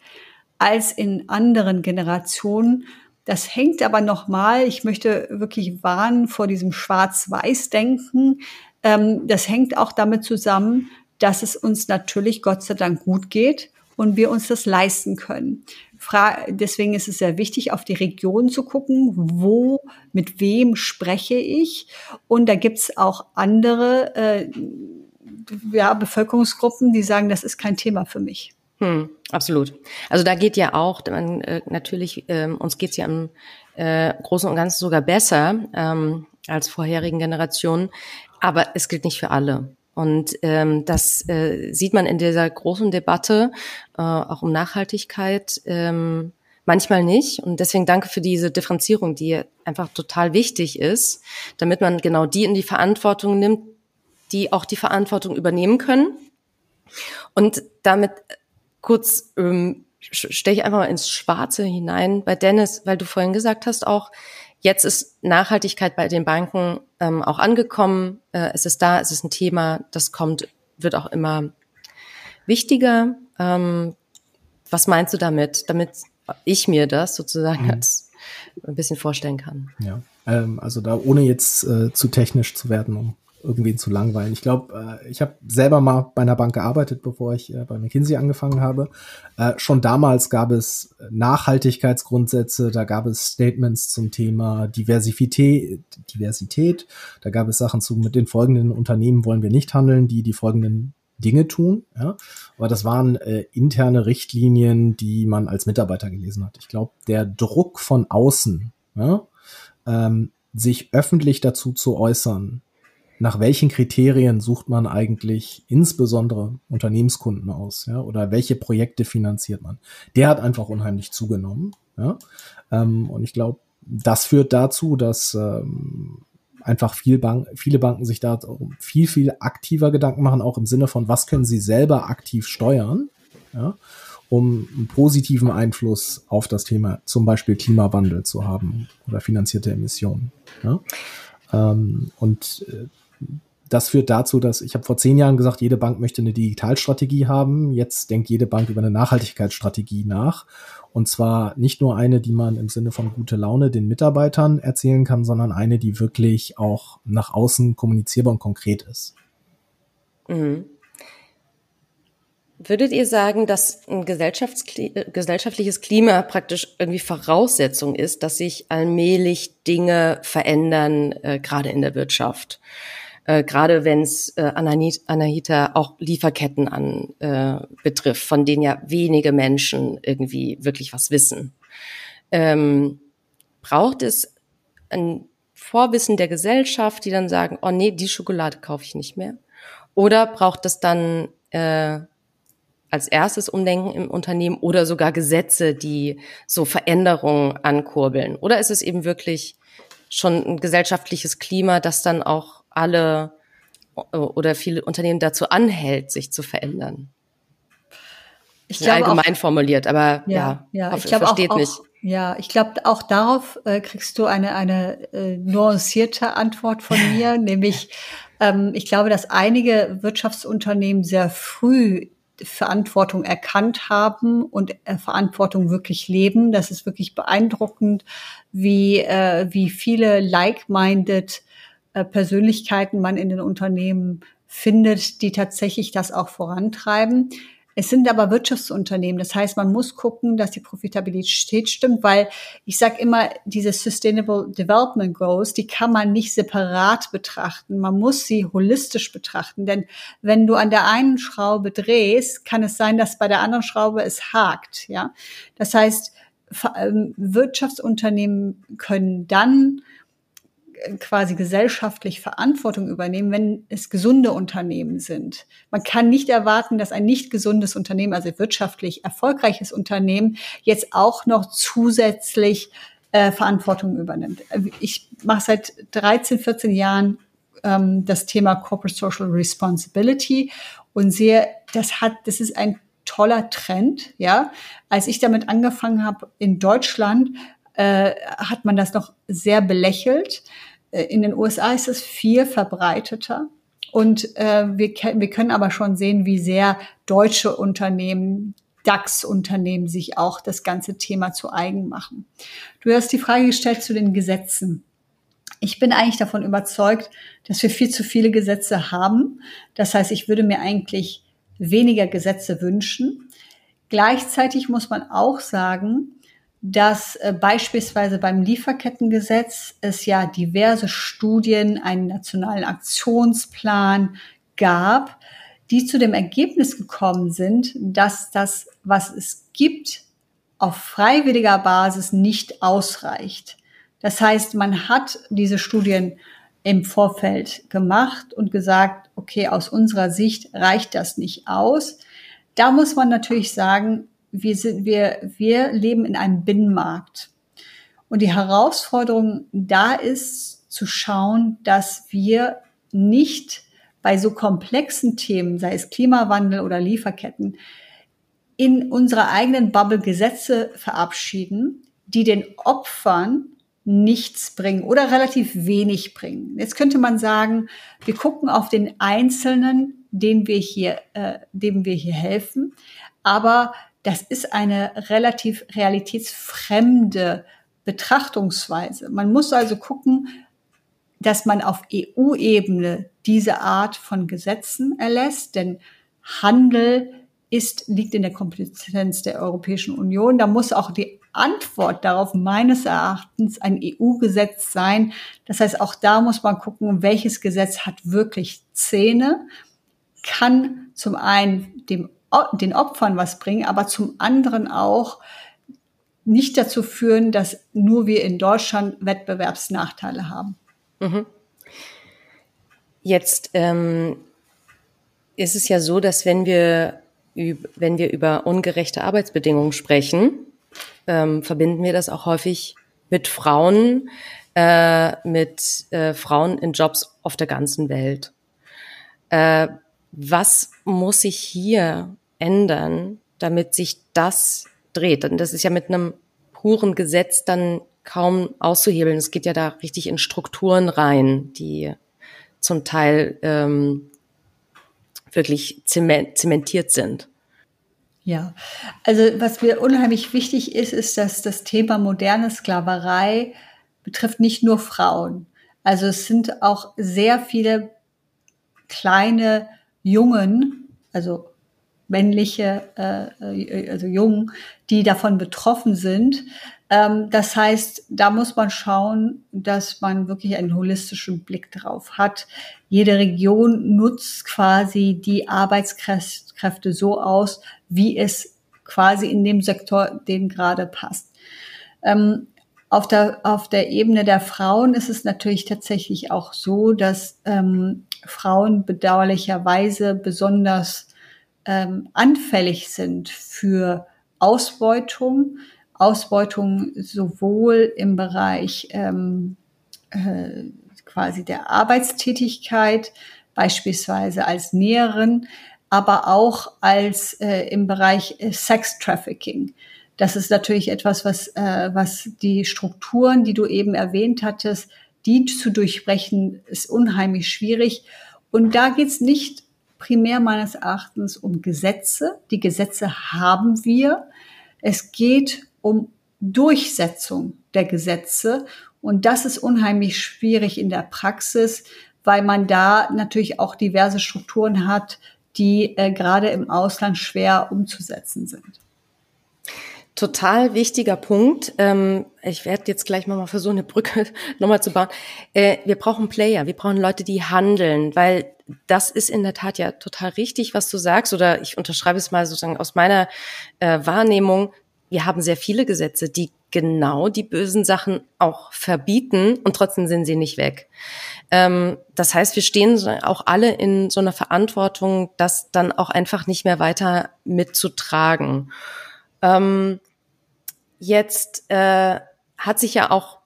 als in anderen Generationen. Das hängt aber nochmal, ich möchte wirklich warnen vor diesem Schwarz-Weiß-Denken. Ähm, das hängt auch damit zusammen, dass es uns natürlich Gott sei Dank gut geht und wir uns das leisten können. Fra Deswegen ist es sehr wichtig, auf die Region zu gucken, wo, mit wem spreche ich. Und da gibt's auch andere äh, ja, Bevölkerungsgruppen, die sagen, das ist kein Thema für mich. Hm, absolut. Also da geht ja auch, man, äh, natürlich, äh, uns geht's ja im äh, Großen und Ganzen sogar besser ähm, als vorherigen Generationen, aber es gilt nicht für alle. Und ähm, das äh, sieht man in dieser großen Debatte, äh, auch um Nachhaltigkeit, ähm, manchmal nicht. Und deswegen danke für diese Differenzierung, die einfach total wichtig ist, damit man genau die in die Verantwortung nimmt, die auch die Verantwortung übernehmen können. Und damit kurz ähm, steche ich einfach mal ins Schwarze hinein bei Dennis, weil du vorhin gesagt hast auch, Jetzt ist Nachhaltigkeit bei den Banken ähm, auch angekommen. Äh, es ist da, es ist ein Thema, das kommt, wird auch immer wichtiger. Ähm, was meinst du damit, damit ich mir das sozusagen mhm. als ein bisschen vorstellen kann? Ja, ähm, also da ohne jetzt äh, zu technisch zu werden, um irgendwen zu langweilen. Ich glaube, äh, ich habe selber mal bei einer Bank gearbeitet, bevor ich äh, bei McKinsey angefangen habe. Äh, schon damals gab es Nachhaltigkeitsgrundsätze, da gab es Statements zum Thema Diversität, Diversität. Da gab es Sachen zu, mit den folgenden Unternehmen wollen wir nicht handeln, die die folgenden Dinge tun. Ja? Aber das waren äh, interne Richtlinien, die man als Mitarbeiter gelesen hat. Ich glaube, der Druck von außen, ja, ähm, sich öffentlich dazu zu äußern, nach welchen Kriterien sucht man eigentlich insbesondere Unternehmenskunden aus, ja, oder welche Projekte finanziert man? Der hat einfach unheimlich zugenommen. Ja? Ähm, und ich glaube, das führt dazu, dass ähm, einfach viel Bank, viele Banken sich da viel, viel aktiver Gedanken machen, auch im Sinne von, was können sie selber aktiv steuern, ja, um einen positiven Einfluss auf das Thema zum Beispiel Klimawandel zu haben oder finanzierte Emissionen. Ja. Ähm, und äh, das führt dazu, dass ich habe vor zehn Jahren gesagt, jede Bank möchte eine Digitalstrategie haben. Jetzt denkt jede Bank über eine Nachhaltigkeitsstrategie nach. Und zwar nicht nur eine, die man im Sinne von gute Laune den Mitarbeitern erzählen kann, sondern eine, die wirklich auch nach außen kommunizierbar und konkret ist. Mhm. Würdet ihr sagen, dass ein gesellschaftliches Klima praktisch irgendwie Voraussetzung ist, dass sich allmählich Dinge verändern, äh, gerade in der Wirtschaft? Äh, gerade wenn es äh, Anahita auch Lieferketten an äh, betrifft, von denen ja wenige Menschen irgendwie wirklich was wissen. Ähm, braucht es ein Vorwissen der Gesellschaft, die dann sagen, oh nee, die Schokolade kaufe ich nicht mehr? Oder braucht es dann äh, als erstes Umdenken im Unternehmen oder sogar Gesetze, die so Veränderungen ankurbeln? Oder ist es eben wirklich schon ein gesellschaftliches Klima, das dann auch alle oder viele Unternehmen dazu anhält, sich zu verändern. Ich glaube allgemein auch, formuliert, aber ja, ja, ja ich glaube auch, nicht. Auch, ja, ich glaube auch darauf äh, kriegst du eine eine äh, nuancierte Antwort von mir, nämlich ähm, ich glaube, dass einige Wirtschaftsunternehmen sehr früh Verantwortung erkannt haben und äh, Verantwortung wirklich leben. Das ist wirklich beeindruckend, wie äh, wie viele like-minded Persönlichkeiten man in den Unternehmen findet, die tatsächlich das auch vorantreiben. Es sind aber Wirtschaftsunternehmen. Das heißt, man muss gucken, dass die Profitabilität stimmt, weil ich sage immer, diese Sustainable Development Goals, die kann man nicht separat betrachten. Man muss sie holistisch betrachten. Denn wenn du an der einen Schraube drehst, kann es sein, dass bei der anderen Schraube es hakt. Ja, das heißt, ähm, Wirtschaftsunternehmen können dann quasi gesellschaftlich Verantwortung übernehmen, wenn es gesunde Unternehmen sind. Man kann nicht erwarten, dass ein nicht gesundes Unternehmen, also wirtschaftlich erfolgreiches Unternehmen, jetzt auch noch zusätzlich äh, Verantwortung übernimmt. Ich mache seit 13, 14 Jahren ähm, das Thema Corporate Social Responsibility und sehe, das hat, das ist ein toller Trend, ja. Als ich damit angefangen habe in Deutschland, äh, hat man das noch sehr belächelt. Äh, in den USA ist es viel verbreiteter. Und äh, wir, wir können aber schon sehen, wie sehr deutsche Unternehmen, DAX-Unternehmen sich auch das ganze Thema zu eigen machen. Du hast die Frage gestellt zu den Gesetzen. Ich bin eigentlich davon überzeugt, dass wir viel zu viele Gesetze haben. Das heißt, ich würde mir eigentlich weniger Gesetze wünschen. Gleichzeitig muss man auch sagen, dass äh, beispielsweise beim Lieferkettengesetz es ja diverse Studien, einen nationalen Aktionsplan gab, die zu dem Ergebnis gekommen sind, dass das, was es gibt, auf freiwilliger Basis nicht ausreicht. Das heißt, man hat diese Studien im Vorfeld gemacht und gesagt, okay, aus unserer Sicht reicht das nicht aus. Da muss man natürlich sagen, wir, sind, wir, wir leben in einem Binnenmarkt. Und die Herausforderung da ist zu schauen, dass wir nicht bei so komplexen Themen, sei es Klimawandel oder Lieferketten, in unserer eigenen Bubble Gesetze verabschieden, die den Opfern nichts bringen oder relativ wenig bringen. Jetzt könnte man sagen, wir gucken auf den Einzelnen, den wir hier, äh, dem wir hier helfen, aber das ist eine relativ realitätsfremde Betrachtungsweise. Man muss also gucken, dass man auf EU-Ebene diese Art von Gesetzen erlässt, denn Handel ist, liegt in der Kompetenz der Europäischen Union. Da muss auch die Antwort darauf meines Erachtens ein EU-Gesetz sein. Das heißt, auch da muss man gucken, welches Gesetz hat wirklich Zähne, kann zum einen dem den Opfern was bringen, aber zum anderen auch nicht dazu führen, dass nur wir in Deutschland Wettbewerbsnachteile haben. Mhm. Jetzt ähm, ist es ja so, dass wenn wir, wenn wir über ungerechte Arbeitsbedingungen sprechen, ähm, verbinden wir das auch häufig mit Frauen, äh, mit äh, Frauen in Jobs auf der ganzen Welt. Äh, was muss sich hier ändern, damit sich das dreht? Und das ist ja mit einem puren Gesetz dann kaum auszuhebeln. Es geht ja da richtig in Strukturen rein, die zum Teil ähm, wirklich zementiert sind. Ja, also was mir unheimlich wichtig ist, ist, dass das Thema moderne Sklaverei betrifft nicht nur Frauen. Also es sind auch sehr viele kleine Jungen, also männliche, äh, also Jungen, die davon betroffen sind. Ähm, das heißt, da muss man schauen, dass man wirklich einen holistischen Blick drauf hat. Jede Region nutzt quasi die Arbeitskräfte so aus, wie es quasi in dem Sektor dem gerade passt. Ähm, auf der, auf der Ebene der Frauen ist es natürlich tatsächlich auch so, dass ähm, Frauen bedauerlicherweise besonders ähm, anfällig sind für Ausbeutung, Ausbeutung sowohl im Bereich ähm, äh, quasi der Arbeitstätigkeit, beispielsweise als Näherin, aber auch als äh, im Bereich äh, Sex Trafficking. Das ist natürlich etwas, was, äh, was die Strukturen, die du eben erwähnt hattest, die zu durchbrechen, ist unheimlich schwierig. Und da geht's nicht primär meines Erachtens um Gesetze. Die Gesetze haben wir. Es geht um Durchsetzung der Gesetze. Und das ist unheimlich schwierig in der Praxis, weil man da natürlich auch diverse Strukturen hat, die äh, gerade im Ausland schwer umzusetzen sind. Total wichtiger Punkt. Ähm, ich werde jetzt gleich mal versuchen, eine Brücke nochmal zu bauen. Äh, wir brauchen Player, wir brauchen Leute, die handeln, weil das ist in der Tat ja total richtig, was du sagst. Oder ich unterschreibe es mal sozusagen aus meiner äh, Wahrnehmung. Wir haben sehr viele Gesetze, die genau die bösen Sachen auch verbieten und trotzdem sind sie nicht weg. Ähm, das heißt, wir stehen auch alle in so einer Verantwortung, das dann auch einfach nicht mehr weiter mitzutragen. Ähm, jetzt äh, hat sich ja auch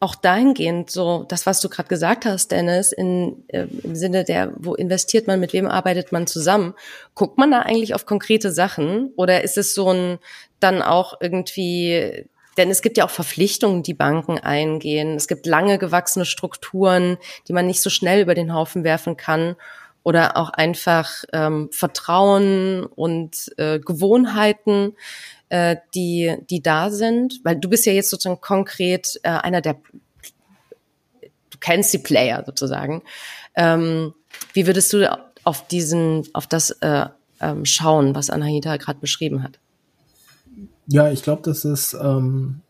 auch dahingehend so das, was du gerade gesagt hast, Dennis, in, äh, im Sinne der, wo investiert man, mit wem arbeitet man zusammen, guckt man da eigentlich auf konkrete Sachen? Oder ist es so ein dann auch irgendwie, denn es gibt ja auch Verpflichtungen, die Banken eingehen, es gibt lange gewachsene Strukturen, die man nicht so schnell über den Haufen werfen kann. Oder auch einfach ähm, Vertrauen und äh, Gewohnheiten äh, die, die da sind? Weil du bist ja jetzt sozusagen konkret äh, einer der, du kennst die Player sozusagen. Ähm, wie würdest du auf diesen, auf das äh, ähm, schauen, was Anahita gerade beschrieben hat? Ja, ich glaube, dass es ähm,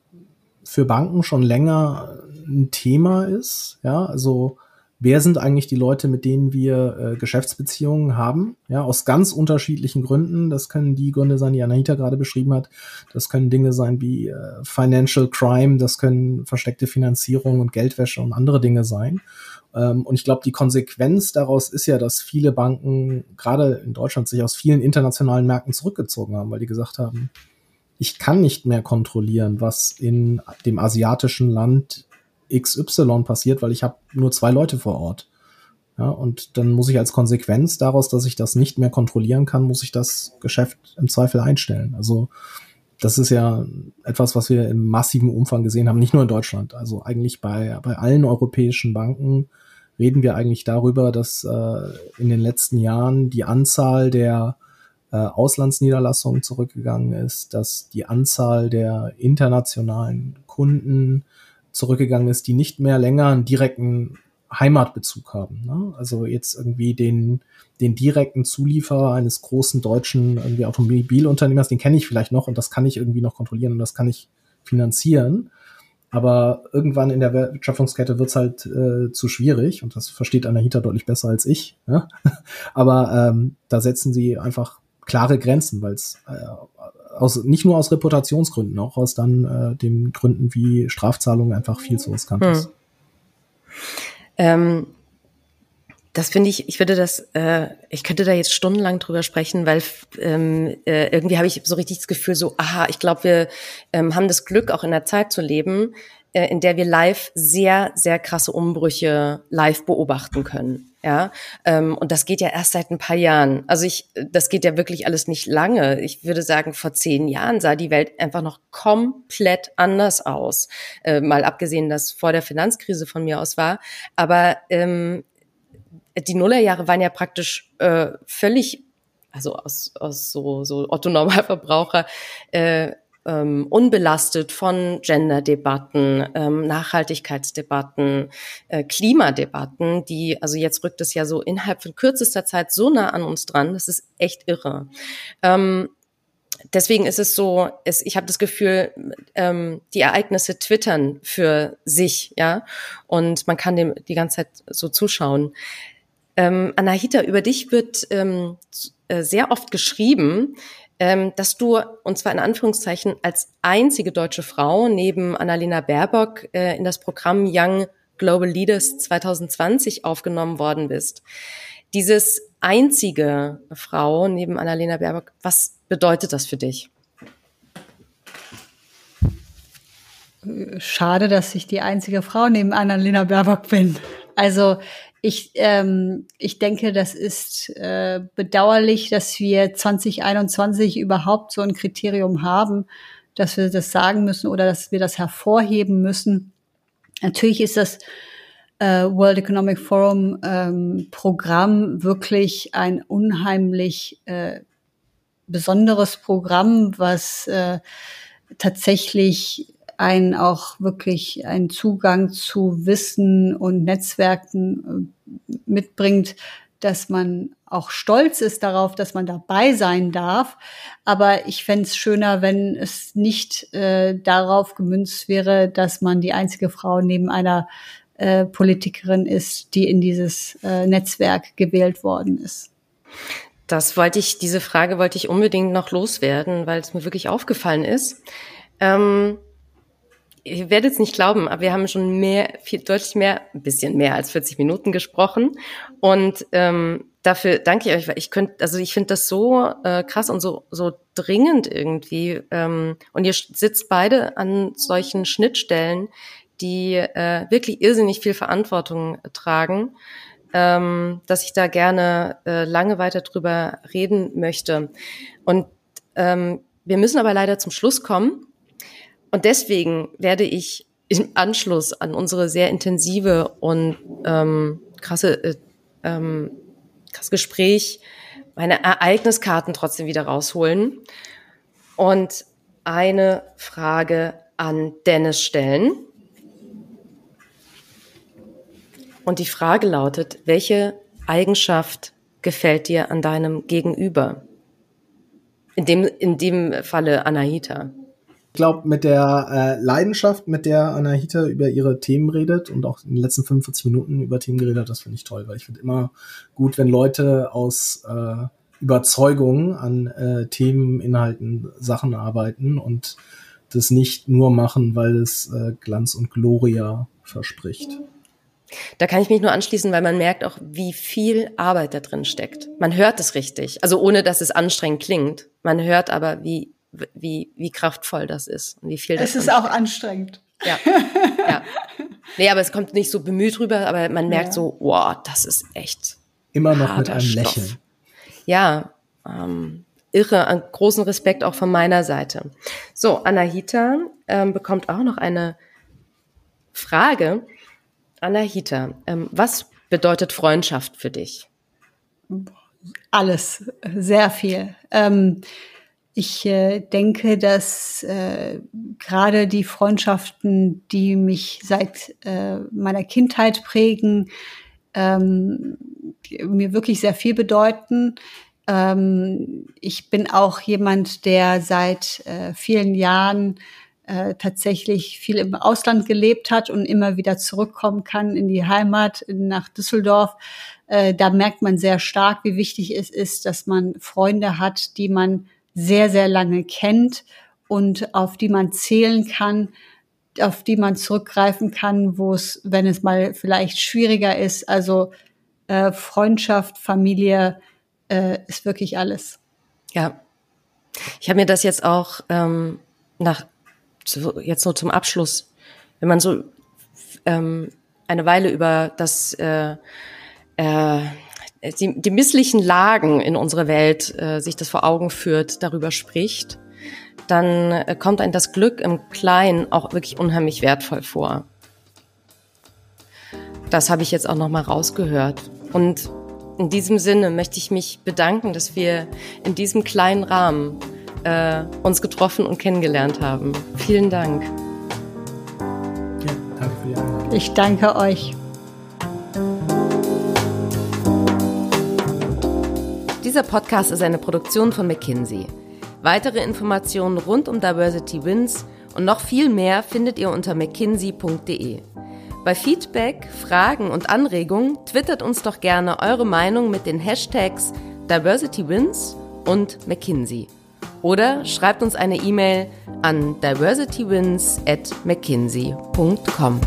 für Banken schon länger ein Thema ist. Ja, also wer sind eigentlich die Leute, mit denen wir äh, Geschäftsbeziehungen haben, ja, aus ganz unterschiedlichen Gründen. Das können die Gründe sein, die Anahita gerade beschrieben hat. Das können Dinge sein wie äh, Financial Crime, das können versteckte Finanzierung und Geldwäsche und andere Dinge sein. Ähm, und ich glaube, die Konsequenz daraus ist ja, dass viele Banken, gerade in Deutschland, sich aus vielen internationalen Märkten zurückgezogen haben, weil die gesagt haben, ich kann nicht mehr kontrollieren, was in dem asiatischen Land XY passiert, weil ich habe nur zwei Leute vor Ort. Ja, und dann muss ich als Konsequenz daraus, dass ich das nicht mehr kontrollieren kann, muss ich das Geschäft im Zweifel einstellen. Also das ist ja etwas, was wir im massiven Umfang gesehen haben, nicht nur in Deutschland. Also eigentlich bei, bei allen europäischen Banken reden wir eigentlich darüber, dass äh, in den letzten Jahren die Anzahl der äh, Auslandsniederlassungen zurückgegangen ist, dass die Anzahl der internationalen Kunden zurückgegangen ist, die nicht mehr länger einen direkten Heimatbezug haben. Ne? Also jetzt irgendwie den, den direkten Zulieferer eines großen deutschen irgendwie Automobilunternehmers, den kenne ich vielleicht noch und das kann ich irgendwie noch kontrollieren und das kann ich finanzieren. Aber irgendwann in der Wertschöpfungskette wird's halt äh, zu schwierig und das versteht Anahita deutlich besser als ich. Ja? Aber ähm, da setzen sie einfach klare Grenzen, weil es äh, aus, nicht nur aus Reputationsgründen, auch aus dann äh, den Gründen wie Strafzahlungen einfach viel zu riskant hm. ist. Ähm, Das finde ich, ich würde das, äh, ich könnte da jetzt stundenlang drüber sprechen, weil ähm, äh, irgendwie habe ich so richtig das Gefühl, so, aha, ich glaube, wir ähm, haben das Glück, auch in der Zeit zu leben, in der wir live sehr, sehr krasse Umbrüche live beobachten können. Ja, ähm, und das geht ja erst seit ein paar Jahren. Also ich, das geht ja wirklich alles nicht lange. Ich würde sagen, vor zehn Jahren sah die Welt einfach noch komplett anders aus. Äh, mal abgesehen, dass vor der Finanzkrise von mir aus war. Aber ähm, die Nullerjahre waren ja praktisch äh, völlig, also aus, aus so, so Otto Normalverbraucher, äh, ähm, unbelastet von Gender-Debatten, ähm, Nachhaltigkeitsdebatten, äh, Klimadebatten, die, also jetzt rückt es ja so innerhalb von kürzester Zeit so nah an uns dran, das ist echt irre. Ähm, deswegen ist es so, es, ich habe das Gefühl, ähm, die Ereignisse twittern für sich, ja, und man kann dem die ganze Zeit so zuschauen. Ähm, Anahita, über dich wird ähm, äh, sehr oft geschrieben, ähm, dass du, und zwar in Anführungszeichen, als einzige deutsche Frau neben Annalena Baerbock äh, in das Programm Young Global Leaders 2020 aufgenommen worden bist. Dieses einzige Frau neben Annalena Baerbock, was bedeutet das für dich? Schade, dass ich die einzige Frau neben Annalena Baerbock bin. Also ich, ähm, ich denke, das ist äh, bedauerlich, dass wir 2021 überhaupt so ein Kriterium haben, dass wir das sagen müssen oder dass wir das hervorheben müssen. Natürlich ist das äh, World Economic Forum ähm, Programm wirklich ein unheimlich äh, besonderes Programm, was äh, tatsächlich einen auch wirklich einen Zugang zu Wissen und Netzwerken äh, mitbringt, dass man auch stolz ist darauf, dass man dabei sein darf. Aber ich fände es schöner, wenn es nicht äh, darauf gemünzt wäre, dass man die einzige Frau neben einer äh, Politikerin ist, die in dieses äh, Netzwerk gewählt worden ist. Das wollte ich, diese Frage wollte ich unbedingt noch loswerden, weil es mir wirklich aufgefallen ist. Ähm, ihr werdet es nicht glauben, aber wir haben schon mehr, viel, deutlich mehr, ein bisschen mehr als 40 Minuten gesprochen. Und ähm, dafür danke ich euch, weil ich könnte, also ich finde das so äh, krass und so, so dringend irgendwie. Ähm, und ihr sitzt beide an solchen Schnittstellen, die äh, wirklich irrsinnig viel Verantwortung tragen, ähm, dass ich da gerne äh, lange weiter drüber reden möchte. Und ähm, wir müssen aber leider zum Schluss kommen. Und deswegen werde ich im Anschluss an unsere sehr intensive und ähm, krasse, äh, ähm, krasse Gespräch meine Ereigniskarten trotzdem wieder rausholen und eine Frage an Dennis stellen. Und die Frage lautet, welche Eigenschaft gefällt dir an deinem Gegenüber? In dem, in dem Falle Anahita glaube, mit der äh, Leidenschaft, mit der Anahita über ihre Themen redet und auch in den letzten 45 Minuten über Themen geredet hat, das finde ich toll, weil ich finde immer gut, wenn Leute aus äh, Überzeugung an äh, Themen, Inhalten, Sachen arbeiten und das nicht nur machen, weil es äh, Glanz und Gloria verspricht. Da kann ich mich nur anschließen, weil man merkt auch, wie viel Arbeit da drin steckt. Man hört es richtig, also ohne dass es anstrengend klingt. Man hört aber, wie wie, wie kraftvoll das ist und wie viel das ist. Es ist auch anstrengend. Ja. ja. Nee, aber es kommt nicht so bemüht rüber, aber man merkt ja. so, wow, das ist echt. Immer noch mit einem Stoff. Lächeln. Ja, ähm, irre, einen großen Respekt auch von meiner Seite. So, Anahita ähm, bekommt auch noch eine Frage. Anahita, ähm, was bedeutet Freundschaft für dich? Alles, sehr viel. Ähm, ich äh, denke, dass äh, gerade die Freundschaften, die mich seit äh, meiner Kindheit prägen, ähm, mir wirklich sehr viel bedeuten. Ähm, ich bin auch jemand, der seit äh, vielen Jahren äh, tatsächlich viel im Ausland gelebt hat und immer wieder zurückkommen kann in die Heimat, nach Düsseldorf. Äh, da merkt man sehr stark, wie wichtig es ist, dass man Freunde hat, die man sehr, sehr lange kennt und auf die man zählen kann, auf die man zurückgreifen kann, wo es, wenn es mal vielleicht schwieriger ist. Also äh, Freundschaft, Familie äh, ist wirklich alles. Ja, ich habe mir das jetzt auch ähm, nach jetzt so zum Abschluss, wenn man so ähm, eine Weile über das äh, äh, die, die misslichen Lagen in unserer Welt äh, sich das vor Augen führt, darüber spricht, dann äh, kommt ein das Glück im Kleinen auch wirklich unheimlich wertvoll vor. Das habe ich jetzt auch noch mal rausgehört. Und in diesem Sinne möchte ich mich bedanken, dass wir in diesem kleinen Rahmen äh, uns getroffen und kennengelernt haben. Vielen Dank. Ja, danke für die Einladung. Ich danke euch. Dieser Podcast ist eine Produktion von McKinsey. Weitere Informationen rund um Diversity Wins und noch viel mehr findet ihr unter mckinsey.de. Bei Feedback, Fragen und Anregungen twittert uns doch gerne eure Meinung mit den Hashtags DiversityWins und McKinsey. Oder schreibt uns eine E-Mail an diversitywins at mckinsey.com.